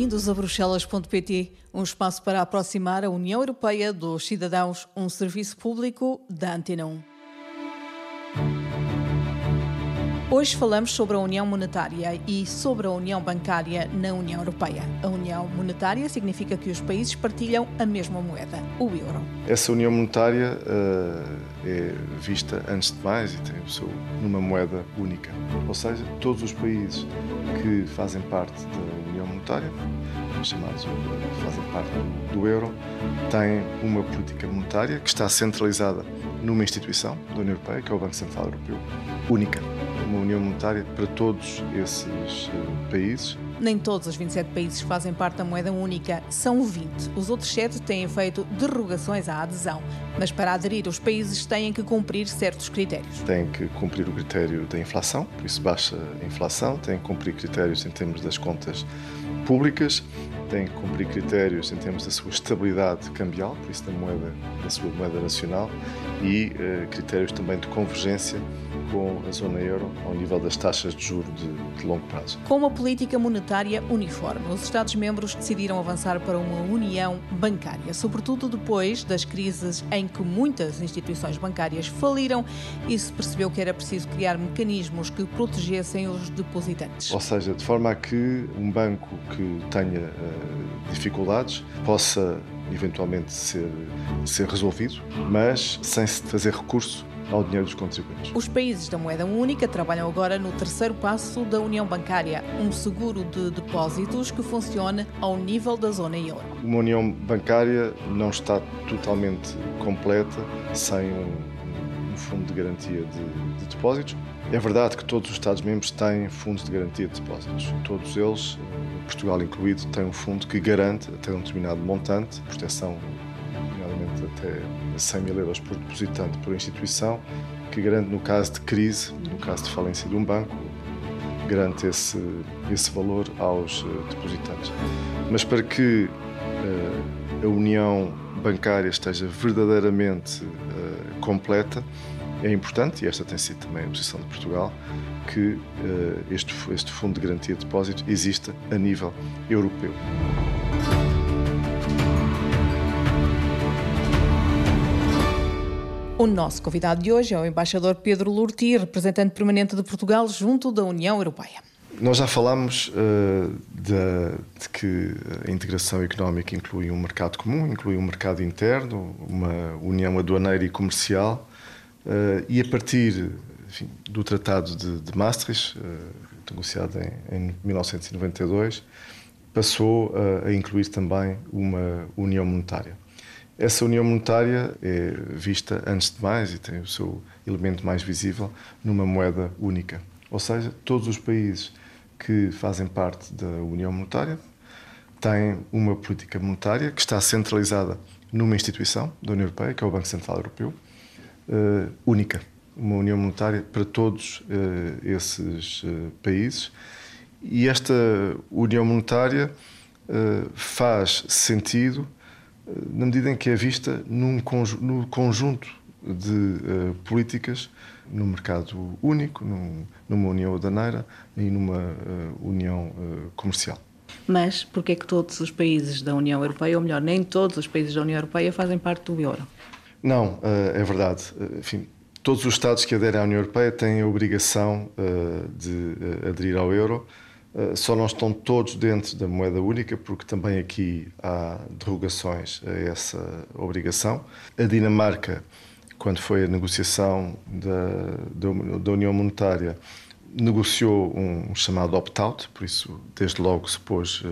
Bem-vindos a Bruxelas.pt, um espaço para aproximar a União Europeia dos cidadãos, um serviço público da Antena 1. Hoje falamos sobre a União Monetária e sobre a União Bancária na União Europeia. A União Monetária significa que os países partilham a mesma moeda, o euro. Essa União Monetária uh, é vista, antes de mais, e tem o seu, numa moeda única. Ou seja, todos os países que fazem parte da União Monetária, chamados fazem parte do euro, têm uma política monetária que está centralizada numa instituição da União Europeia, que é o Banco Central Europeu, única uma união monetária para todos esses uh, países. Nem todos os 27 países fazem parte da moeda única, são 20. Os outros 7 têm feito derrogações à adesão, mas para aderir, os países têm que cumprir certos critérios. Têm que cumprir o critério da inflação, por isso baixa a inflação, têm que cumprir critérios em termos das contas públicas, têm que cumprir critérios em termos da sua estabilidade cambial, por isso da moeda, da sua moeda nacional, e uh, critérios também de convergência com a zona euro ao nível das taxas de juros de, de longo prazo. Com uma política monetária uniforme, os Estados-membros decidiram avançar para uma união bancária, sobretudo depois das crises em que muitas instituições bancárias faliram e se percebeu que era preciso criar mecanismos que protegessem os depositantes. Ou seja, de forma a que um banco que tenha uh, dificuldades possa eventualmente ser, ser resolvido, mas sem se fazer recurso ao dinheiro dos contribuintes. Os países da moeda única trabalham agora no terceiro passo da União Bancária, um seguro de depósitos que funcione ao nível da zona euro. Uma União Bancária não está totalmente completa sem um, um fundo de garantia de, de depósitos. É verdade que todos os Estados-membros têm fundos de garantia de depósitos. Todos eles, Portugal incluído, têm um fundo que garante até um determinado montante, proteção nomeadamente até 100 mil euros por depositante por instituição, que garante, no caso de crise, no caso de falência de um banco, garante esse, esse valor aos uh, depositantes. Mas para que uh, a união bancária esteja verdadeiramente completa, é importante, e esta tem sido também a posição de Portugal, que este, este Fundo de Garantia de Depósito exista a nível europeu. O nosso convidado de hoje é o embaixador Pedro Lurti, representante permanente de Portugal junto da União Europeia. Nós já falámos uh, de, de, que a integração económica inclui um mercado comum, inclui um mercado interno, uma união aduaneira e comercial, uh, e a partir enfim, do Tratado de, de Maastricht, uh, negociado em, em, 1992, passou a incluir também uma união monetária. Essa união monetária é vista, antes de mais, e tem o seu elemento mais visível, numa moeda única. Ou seja, todos os países que fazem parte da União Monetária têm uma política monetária que está centralizada numa instituição da União Europeia, que é o Banco Central Europeu, uh, única. Uma União Monetária para todos uh, esses uh, países. E esta União Monetária faz sentido na medida em que é vista num no conjunto de políticas no mercado único, num, numa união aduaneira e numa uh, união uh, comercial. Mas porquê é que todos os países da União Europeia, ou melhor, nem todos os países da União Europeia fazem parte do euro? Não, é verdade. Enfim, todos os Estados que aderem à União Europeia têm a obrigação de aderir ao euro eh, só não estão todos dentro da moeda única, porque também aqui há derrogações a essa obrigação. A Dinamarca, quando foi a negociação da, da, União Monetária, negociou um chamado opt-out, por isso, desde logo, se pôs uh,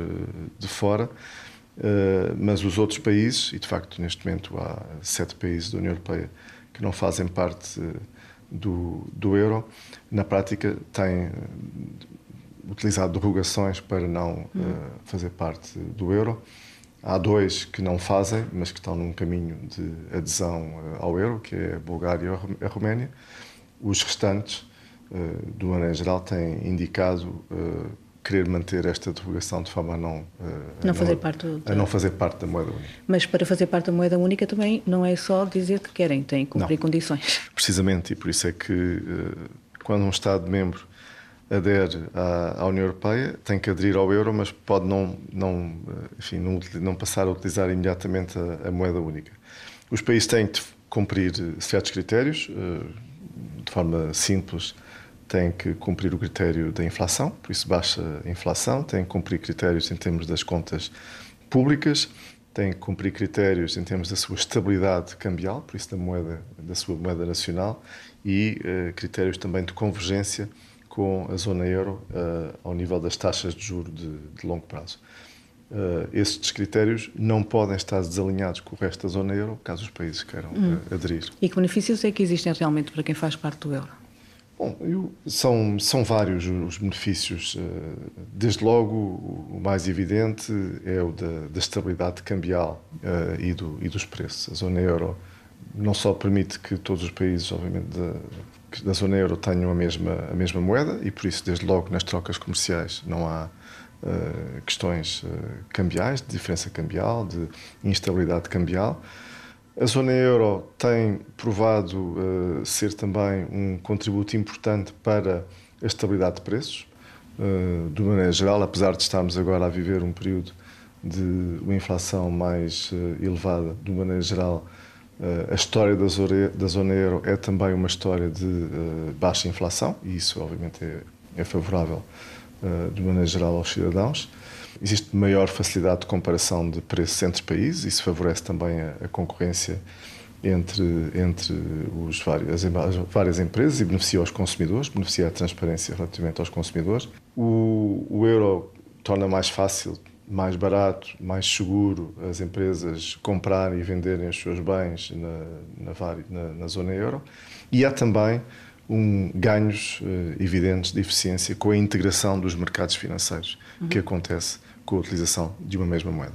de fora. Uh, mas os outros países, e de facto, neste momento, há sete países da União Europeia que não fazem parte do, do euro, na prática têm utilizado derrogações para não uh, fazer parte do euro. Há dois que não fazem, mas que estão num caminho de adesão uh, ao euro, que é a Bulgária e a Roménia. Os restantes, uh, de maneira geral, têm indicado querer manter esta derrogação de forma a não, não, a fazer não, parte a não fazer parte da moeda única. Mas para fazer parte da moeda única também não é só dizer que querem, têm que cumprir não. condições. Precisamente, e por isso é que quando um Estado-membro adere à, à, União Europeia tem que aderir ao euro, mas pode não, não, enfim, não, não passar a utilizar imediatamente a, a, moeda única. Os países têm que cumprir certos critérios, eh, de forma simples, têm que cumprir o critério da inflação, por isso baixa a inflação, têm que cumprir critérios em termos das contas públicas, têm que cumprir critérios em termos da sua estabilidade cambial, por isso da moeda, da sua moeda nacional, e uh, critérios também de convergência com a zona euro uh, ao nível das taxas de juro de, de longo prazo. Uh, esses critérios não podem estar desalinhados com o resto da zona euro, caso os países queiram hum. aderir. E que benefícios é que existem realmente para quem faz parte do euro? Bom, eu, são, são vários os benefícios. Desde logo, o mais evidente é o da, da estabilidade cambial uh, e, do, e dos preços. A zona euro não só permite que todos os países, obviamente, da, da zona euro tenham a mesma, a mesma moeda e, por isso, desde logo, nas trocas comerciais não há uh, questões uh, cambiais, de diferença cambial, de instabilidade cambial. A zona euro tem provado uh, ser também um contributo importante para a estabilidade de preços, uh, de maneira geral, apesar de estarmos agora a viver um período de uma inflação mais elevada, de maneira geral, a história da zona, euro é também uma história de baixa inflação, e isso, obviamente, é, é favorável, de maneira geral, aos cidadãos. Existe maior facilidade de comparação de preços entre países, isso favorece também a, a concorrência entre, entre os vários, as várias empresas e beneficia os consumidores, beneficia a transparência relativamente aos consumidores. O, o euro torna mais fácil, mais barato, mais seguro as empresas comprarem e venderem os seus bens na, na, na, na zona euro. E há também um, ganhos uh, evidentes de eficiência com a integração dos mercados financeiros uhum. que acontece com a utilização de uma mesma moeda.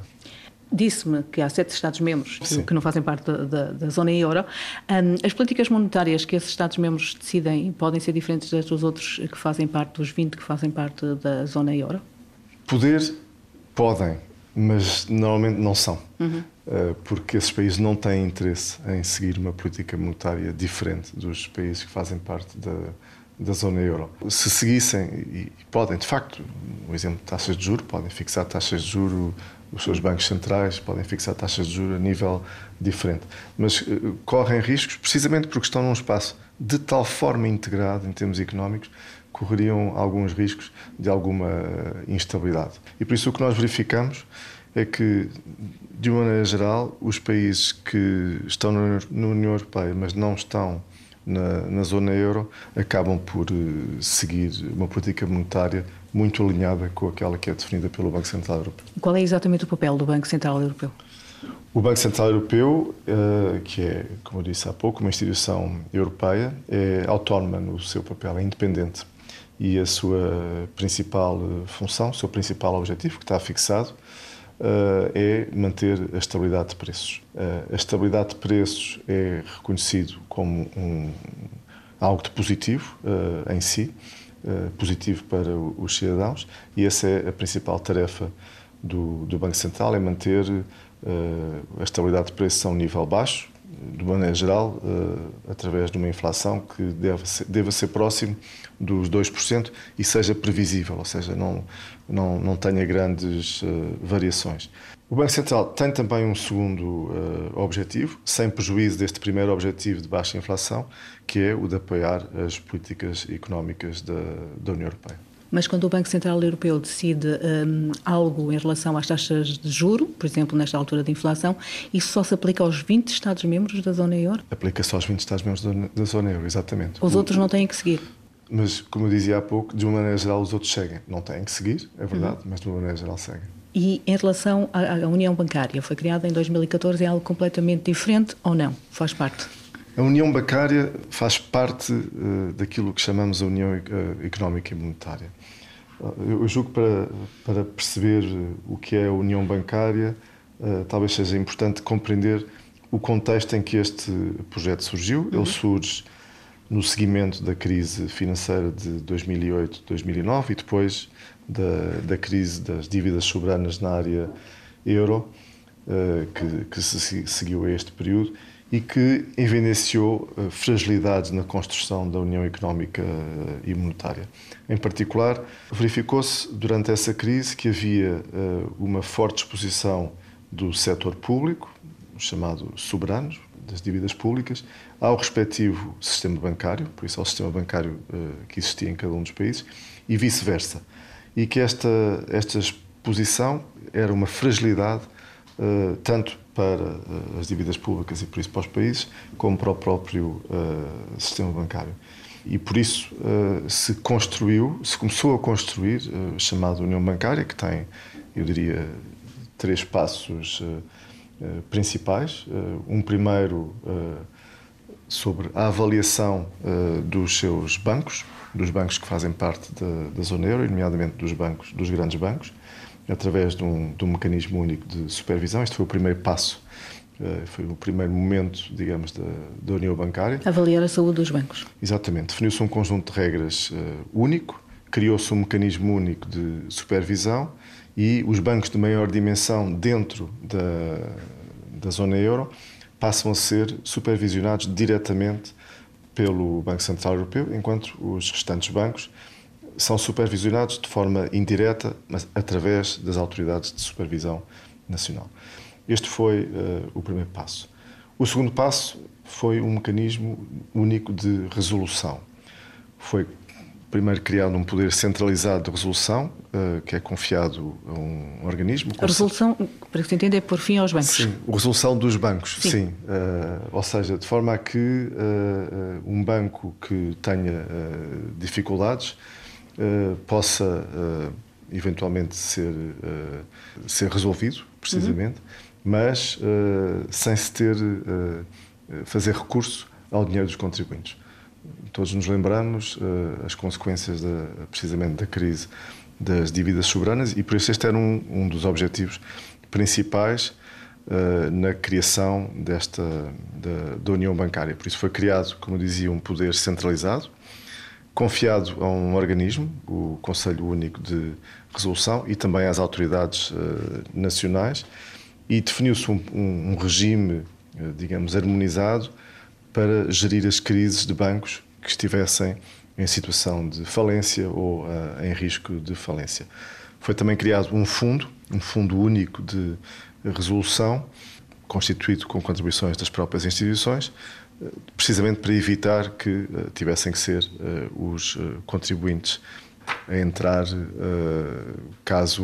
Disse-me que há sete Estados-membros que não fazem parte da, da, da zona euro. Um, as políticas monetárias que esses Estados-membros decidem podem ser diferentes das dos outros que fazem parte, dos 20 que fazem parte da zona euro? Poder, podem, mas normalmente não são. Uhum. Uh, porque esses países não têm interesse em seguir uma política monetária diferente dos países que fazem parte da, da zona euro. Se seguissem, e podem, de facto, um exemplo de taxas de juros, podem fixar taxas de juros, os seus bancos centrais podem fixar taxas de juros a nível diferente. Mas uh, correm riscos, precisamente porque estão num espaço de tal forma integrado em termos económicos, correriam alguns riscos de alguma instabilidade. E por isso o que nós verificamos é que, de uma maneira geral, os países que estão na União Europeia, mas não estão na, na zona euro acabam por uh, seguir uma política monetária muito alinhada com aquela que é definida pelo Banco Central Europeu. Qual é exatamente o papel do Banco Central Europeu? O Banco Central Europeu, uh, que é, como eu disse há pouco, uma instituição europeia, é autónoma no seu papel, é independente. E a sua principal eh, função, o seu principal objetivo, que está fixado, uh, é manter a estabilidade de preços. Uh, a estabilidade de preços é reconhecido como um, algo de positivo em si, positivo para os cidadãos, e essa é a principal tarefa do, do Banco Central, é manter a estabilidade de preços a um nível baixo, de maneira geral, através de uma inflação que deve ser, deva ser próximo dos 2% e seja previsível, ou seja, não, não, não tenha grandes uh, variações. O Banco Central tem também um segundo uh, objetivo, sem prejuízo deste primeiro objetivo de baixa inflação, que é o de apoiar as políticas económicas da, da União Europeia. Mas quando o Banco Central Europeu decide um, algo em relação às taxas de juro, por exemplo, nesta altura de inflação, isso só se aplica aos 20 Estados-membros da zona euro? Aplica-se aos 20 Estados-membros da, zona euro, exatamente. Os o, outros não têm que seguir? Mas, como eu dizia há pouco, de uma maneira geral os outros seguem. Não têm que seguir, é verdade, uhum. mas de uma maneira geral seguem. E em relação à, União Bancária, foi criada em 2014, é algo completamente diferente ou não? Faz parte? A União Bancária faz parte uh, daquilo que chamamos a União uh, Económica e Monetária. Uh, eu julgo que para, para perceber o que é a União Bancária, talvez seja importante compreender o contexto em que este projeto surgiu. Ele uhum. surge no seguimento da crise financeira de 2008-2009 e depois da, da, crise das dívidas soberanas na área euro, uh, que, que, se seguiu a este período. E que evidenciou uh, fragilidades na construção da União Económica uh, e Monetária. Em particular, verificou-se durante essa crise que havia uh, uma forte exposição do setor público, chamado soberanos, das dívidas públicas, ao respectivo sistema bancário, por isso ao sistema bancário que existia em cada um dos países, e vice-versa. E que esta, esta exposição era uma fragilidade tanto para uh, as dívidas públicas e por isso para os países, como para o próprio uh, sistema bancário. E por isso se construiu, se começou a construir a chamada União Bancária, que tem, eu diria, três passos principais. um primeiro sobre a avaliação dos seus bancos, dos bancos que fazem parte da zona euro, nomeadamente dos bancos, dos grandes bancos através de um, de um mecanismo único de supervisão. Este foi o primeiro passo, eh, foi o primeiro momento, digamos, da, da União Bancária. Avaliar a saúde dos bancos. Exatamente. Definiu-se um conjunto de regras uh, único, criou-se um mecanismo único de supervisão e os bancos de maior dimensão dentro da, da zona euro passam a ser supervisionados diretamente pelo Banco Central Europeu, enquanto os restantes bancos são supervisionados de forma indireta, mas através das autoridades de supervisão nacional. Este foi uh, o primeiro passo. O segundo passo foi um mecanismo único de resolução. Foi primeiro criado um poder centralizado de resolução, uh, que é confiado a um organismo. A resolução, para que se entenda, é por fim aos bancos. Sim, a resolução dos bancos, sim. sim. Uh, ou seja, de forma a que uh, um banco que tenha dificuldades uh, possa uh, eventualmente ser, uh, ser resolvido, precisamente, uhum. mas sem se ter fazer recurso ao dinheiro dos contribuintes. Todos nos lembramos as consequências da, precisamente da crise das dívidas soberanas e por isso este era um, um dos objetivos principais Uh, na criação desta da, da, União Bancária. Por isso foi criado, como dizia, um poder centralizado confiado a um organismo, o Conselho Único de Resolução, e também às autoridades uh, nacionais, e definiu-se um, um, regime, uh, digamos, harmonizado para gerir as crises de bancos que estivessem em situação de falência ou uh, em risco de falência. Foi também criado um fundo, um fundo único de resolução, constituído com contribuições das próprias instituições, precisamente para evitar que uh, tivessem que ser uh, os uh, contribuintes a entrar caso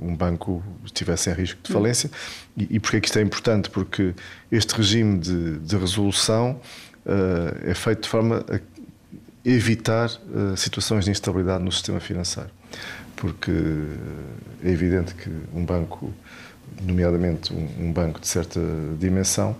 um banco estivesse em risco de falência. E, e porquê é que isto é importante? Porque este regime de, de resolução é feito de forma a evitar situações de instabilidade no sistema financeiro. Porque é evidente que um banco, nomeadamente um, banco de certa dimensão,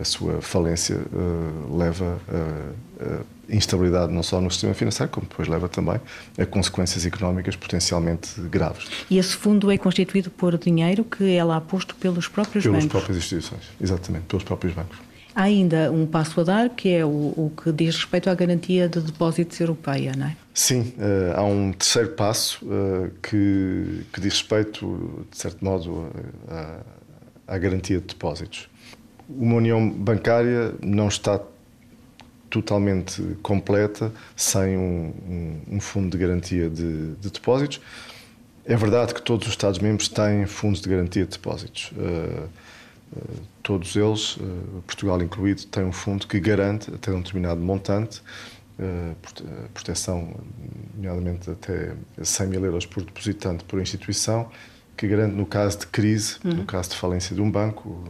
a sua falência uh, leva a, instabilidade não só no sistema financeiro, como depois leva também a consequências económicas potencialmente graves. E esse fundo é constituído por dinheiro que é lá posto pelos próprios Pelas bancos? Pelas próprias instituições, exatamente, pelos próprios bancos. Há ainda um passo a dar, que é o, o, que diz respeito à garantia de depósitos europeia, não é? Sim, uh, há um terceiro passo uh, que, que diz respeito, de certo modo, à, à garantia de depósitos uma união bancária não está totalmente completa sem um, um, um fundo de garantia de, de, depósitos. É verdade que todos os Estados-membros têm fundos de garantia de depósitos. Uh, uh, todos eles, uh, Portugal incluído, têm um fundo que garante até um determinado montante, proteção, nomeadamente até 100 mil euros por depositante por instituição, que garante no caso de crise, uhum. no caso de falência de um banco,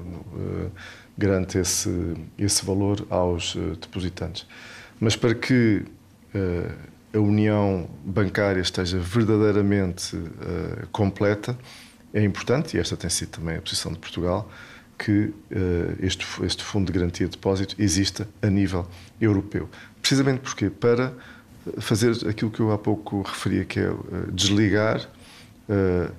garante esse, esse valor aos uh, depositantes. Mas para que uh, a união bancária esteja verdadeiramente uh, completa, é importante, e esta tem sido também a posição de Portugal, que este, este Fundo de Garantia de Depósito exista a nível europeu. Precisamente porque para fazer aquilo que eu há pouco referia, que é desligar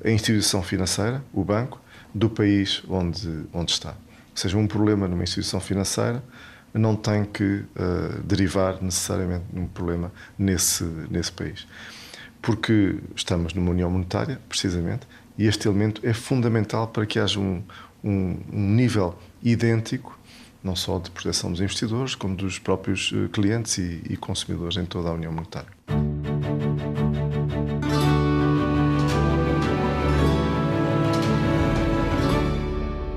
a instituição financeira, o banco, do país onde, onde está seja, um problema numa instituição financeira não tem que uh, derivar necessariamente num problema nesse, nesse país. Porque estamos numa união monetária, precisamente, e este elemento é fundamental para que haja um, um, um nível idêntico não só de proteção dos investidores, como dos próprios eh, clientes e, e consumidores em toda a União Monetária.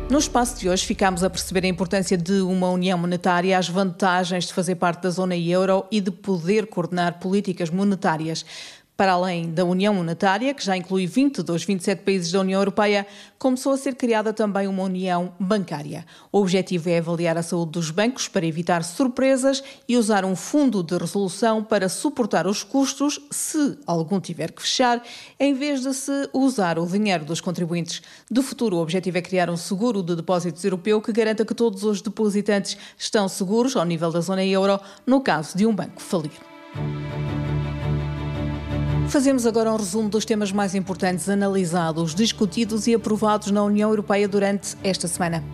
No espaço de hoje ficamos a perceber a importância de uma união monetária, as vantagens de fazer parte da zona euro e de poder coordenar políticas monetárias. Para além da União Monetária, que já inclui 20 dos 27 países da União Europeia, começou a ser criada também uma União Bancária. O objetivo é avaliar a saúde dos bancos para evitar surpresas e usar um fundo de resolução para suportar os custos, se algum tiver que fechar, em vez de se usar o dinheiro dos contribuintes. De futuro, o objetivo é criar um seguro de depósitos europeu que garanta que todos os depositantes estão seguros ao nível da zona euro no caso de um banco falir. Fazemos agora um resumo dos temas mais importantes analisados, discutidos e aprovados na União Europeia durante esta semana.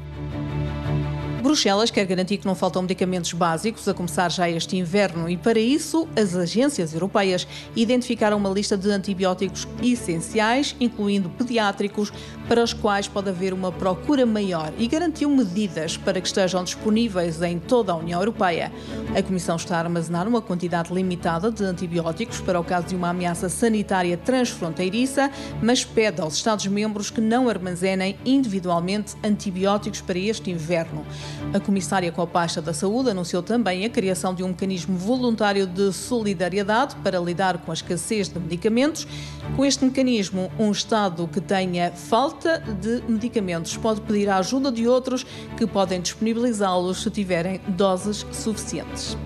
Bruxelas quer garantir que não faltam medicamentos básicos, a começar já este inverno, e para isso, as agências europeias identificaram uma lista de antibióticos essenciais, incluindo pediátricos, para os quais pode haver uma procura maior e garantiu medidas para que estejam disponíveis em toda a União Europeia. A Comissão está a armazenar uma quantidade limitada de antibióticos para o caso de uma ameaça sanitária transfronteiriça, mas pede aos Estados-membros que não armazenem individualmente antibióticos para este inverno. A comissária com a pasta da saúde anunciou também a criação de um mecanismo voluntário de solidariedade para lidar com a escassez de medicamentos. Com este mecanismo, um Estado que tenha falta de medicamentos pode pedir a ajuda de outros que podem disponibilizá-los se tiverem doses suficientes.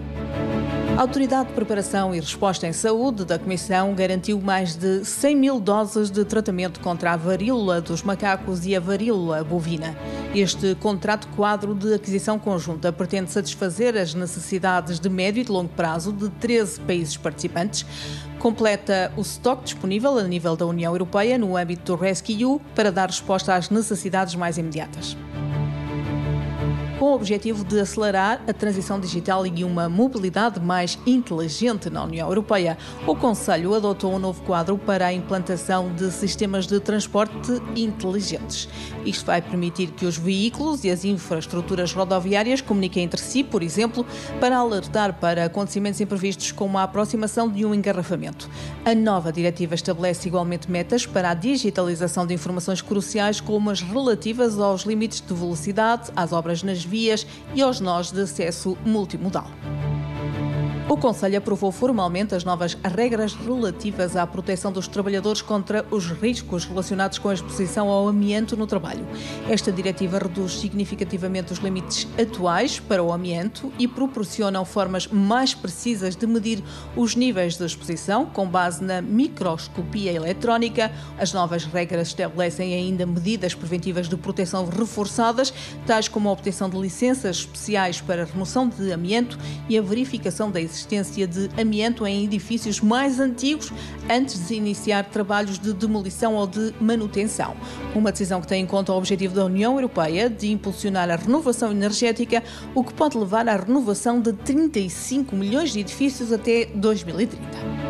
A Autoridade de Preparação e Resposta em Saúde da Comissão garantiu mais de 100 mil doses de tratamento contra a varíola dos macacos e a varíola bovina. Este contrato quadro de aquisição conjunta pretende satisfazer as necessidades de médio e de longo prazo de 13 países participantes. Completa o estoque disponível a nível da União Europeia no âmbito do Rescue para dar resposta às necessidades mais imediatas com o objetivo de acelerar a transição digital e uma mobilidade mais inteligente na União Europeia. O Conselho adotou um novo quadro para a implantação de sistemas de transporte inteligentes. Isto vai permitir que os veículos e as infraestruturas rodoviárias comuniquem entre si, por exemplo, para alertar para acontecimentos imprevistos como a aproximação de um engarrafamento. A nova diretiva estabelece igualmente metas para a digitalização de informações cruciais, como as relativas aos limites de velocidade, às obras nas vias e aos nós de acesso multimodal. O Conselho aprovou formalmente as novas regras relativas à proteção dos trabalhadores contra os riscos relacionados com a exposição ao amianto no trabalho. Esta diretiva reduz significativamente os limites atuais para o amianto e proporciona formas mais precisas de medir os níveis de exposição com base na microscopia eletrónica. As novas regras estabelecem ainda medidas preventivas de proteção reforçadas, tais como a obtenção de licenças especiais para remoção de amianto e a verificação da existência existência de amianto em edifícios mais antigos antes de iniciar trabalhos de demolição ou de manutenção. Uma decisão que tem em conta o objetivo da União Europeia de impulsionar a renovação energética, o que pode levar à renovação de 35 milhões de edifícios até 2030.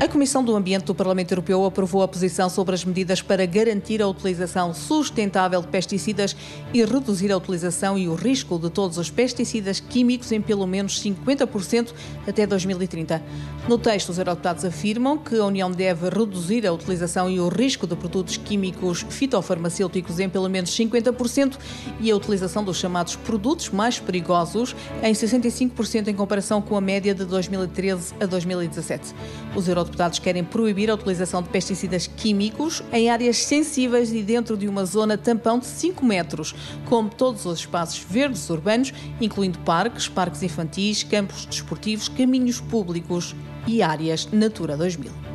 A Comissão do Ambiente do Parlamento Europeu aprovou a posição sobre as medidas para garantir a utilização sustentável de pesticidas e reduzir a utilização e o risco de todos os pesticidas químicos em pelo menos 50% até 2030. No texto, os eurodeputados afirmam que a União deve reduzir a utilização e o risco de produtos químicos fitofarmacêuticos em pelo menos 50% e a utilização dos chamados produtos mais perigosos em 65% em comparação com a média de 2013 a 2017. Os deputados querem proibir a utilização de pesticidas químicos em áreas sensíveis e dentro de uma zona tampão de 5 metros, como todos os espaços verdes urbanos, incluindo parques, parques infantis, campos desportivos, caminhos públicos e áreas Natura 2000.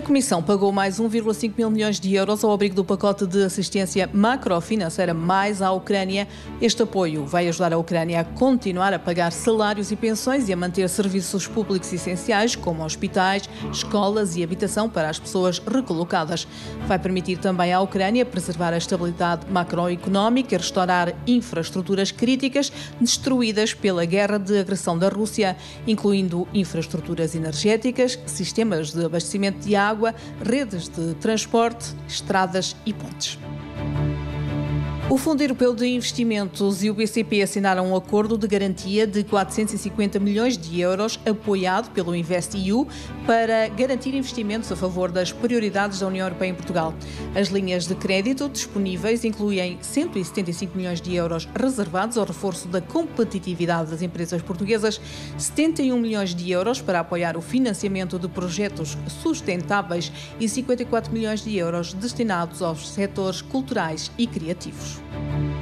A Comissão pagou mais 1,5 mil milhões de euros ao abrigo do pacote de assistência macrofinanceira mais à Ucrânia. Este apoio vai ajudar a Ucrânia a continuar a pagar salários e pensões e a manter serviços públicos essenciais, como hospitais, escolas e habitação para as pessoas recolocadas. Vai permitir também à Ucrânia preservar a estabilidade macroeconómica e restaurar infraestruturas críticas destruídas pela guerra de agressão da Rússia, incluindo infraestruturas energéticas, sistemas de abastecimento de água, redes de transporte, estradas e pontes. O Fundo Europeu de Investimentos e o BCP assinaram um acordo de garantia de 450 milhões de euros, apoiado pelo InvestEU, para garantir investimentos a favor das prioridades da União Europeia em Portugal. As linhas de crédito disponíveis incluem 175 milhões de euros reservados ao reforço da competitividade das empresas portuguesas, 71 milhões de euros para apoiar o financiamento de projetos sustentáveis e 54 milhões de euros destinados aos setores culturais e criativos. Thank you.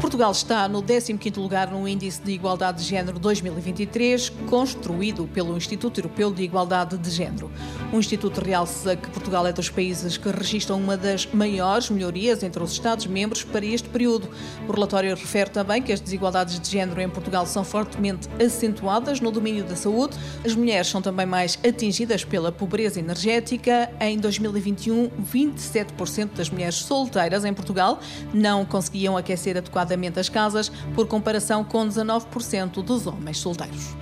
Portugal está no 15º lugar no Índice de Igualdade de Género 2023, construído pelo Instituto Europeu de Igualdade de Género. O Instituto realça que Portugal é dos países que registram uma das maiores melhorias entre os Estados-membros para este período. O relatório refere também que as desigualdades de género em Portugal são fortemente acentuadas no domínio da saúde. As mulheres são também mais atingidas pela pobreza energética. Em 2021, 27% das mulheres solteiras em Portugal não conseguiam aquecer adequadamente as casas, por comparação com 19% dos homens solteiros.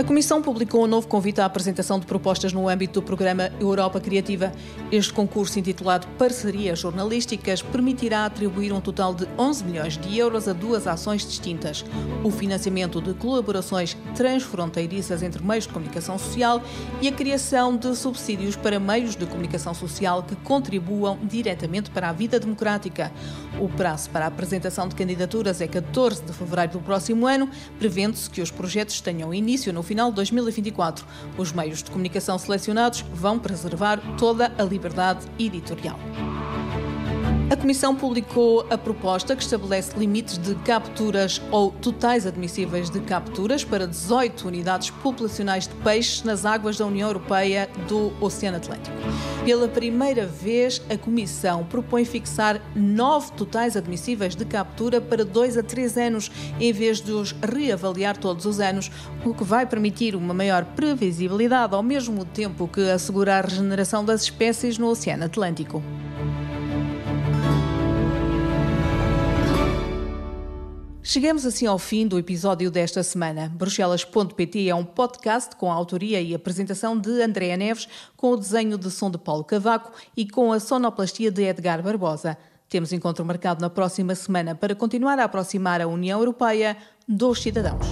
A Comissão publicou um novo convite à apresentação de propostas no âmbito do programa Europa Criativa. Este concurso, intitulado Parcerias Jornalísticas, permitirá atribuir um total de 11 milhões de euros a duas ações distintas: o financiamento de colaborações transfronteiriças entre meios de comunicação social e a criação de subsídios para meios de comunicação social que contribuam diretamente para a vida democrática. O prazo para a apresentação de candidaturas é 14 de fevereiro do próximo ano, prevendo-se que os projetos tenham início no final de 2024. Os meios de comunicação selecionados vão preservar toda a liberdade editorial. A Comissão publicou a proposta que estabelece limites de capturas ou totais admissíveis de capturas para 18 unidades populacionais de peixes nas águas da União Europeia do Oceano Atlântico. Pela primeira vez, a Comissão propõe fixar nove totais admissíveis de captura para dois a três anos, em vez de os reavaliar todos os anos, o que vai permitir uma maior previsibilidade ao mesmo tempo que assegurar a regeneração das espécies no Oceano Atlântico. Chegamos assim ao fim do episódio desta semana. Bruxelas.pt é um podcast com a autoria e apresentação de Andréa Neves, com o desenho de som de Paulo Cavaco e com a sonoplastia de Edgar Barbosa. Temos encontro marcado na próxima semana para continuar a aproximar a União Europeia dos cidadãos.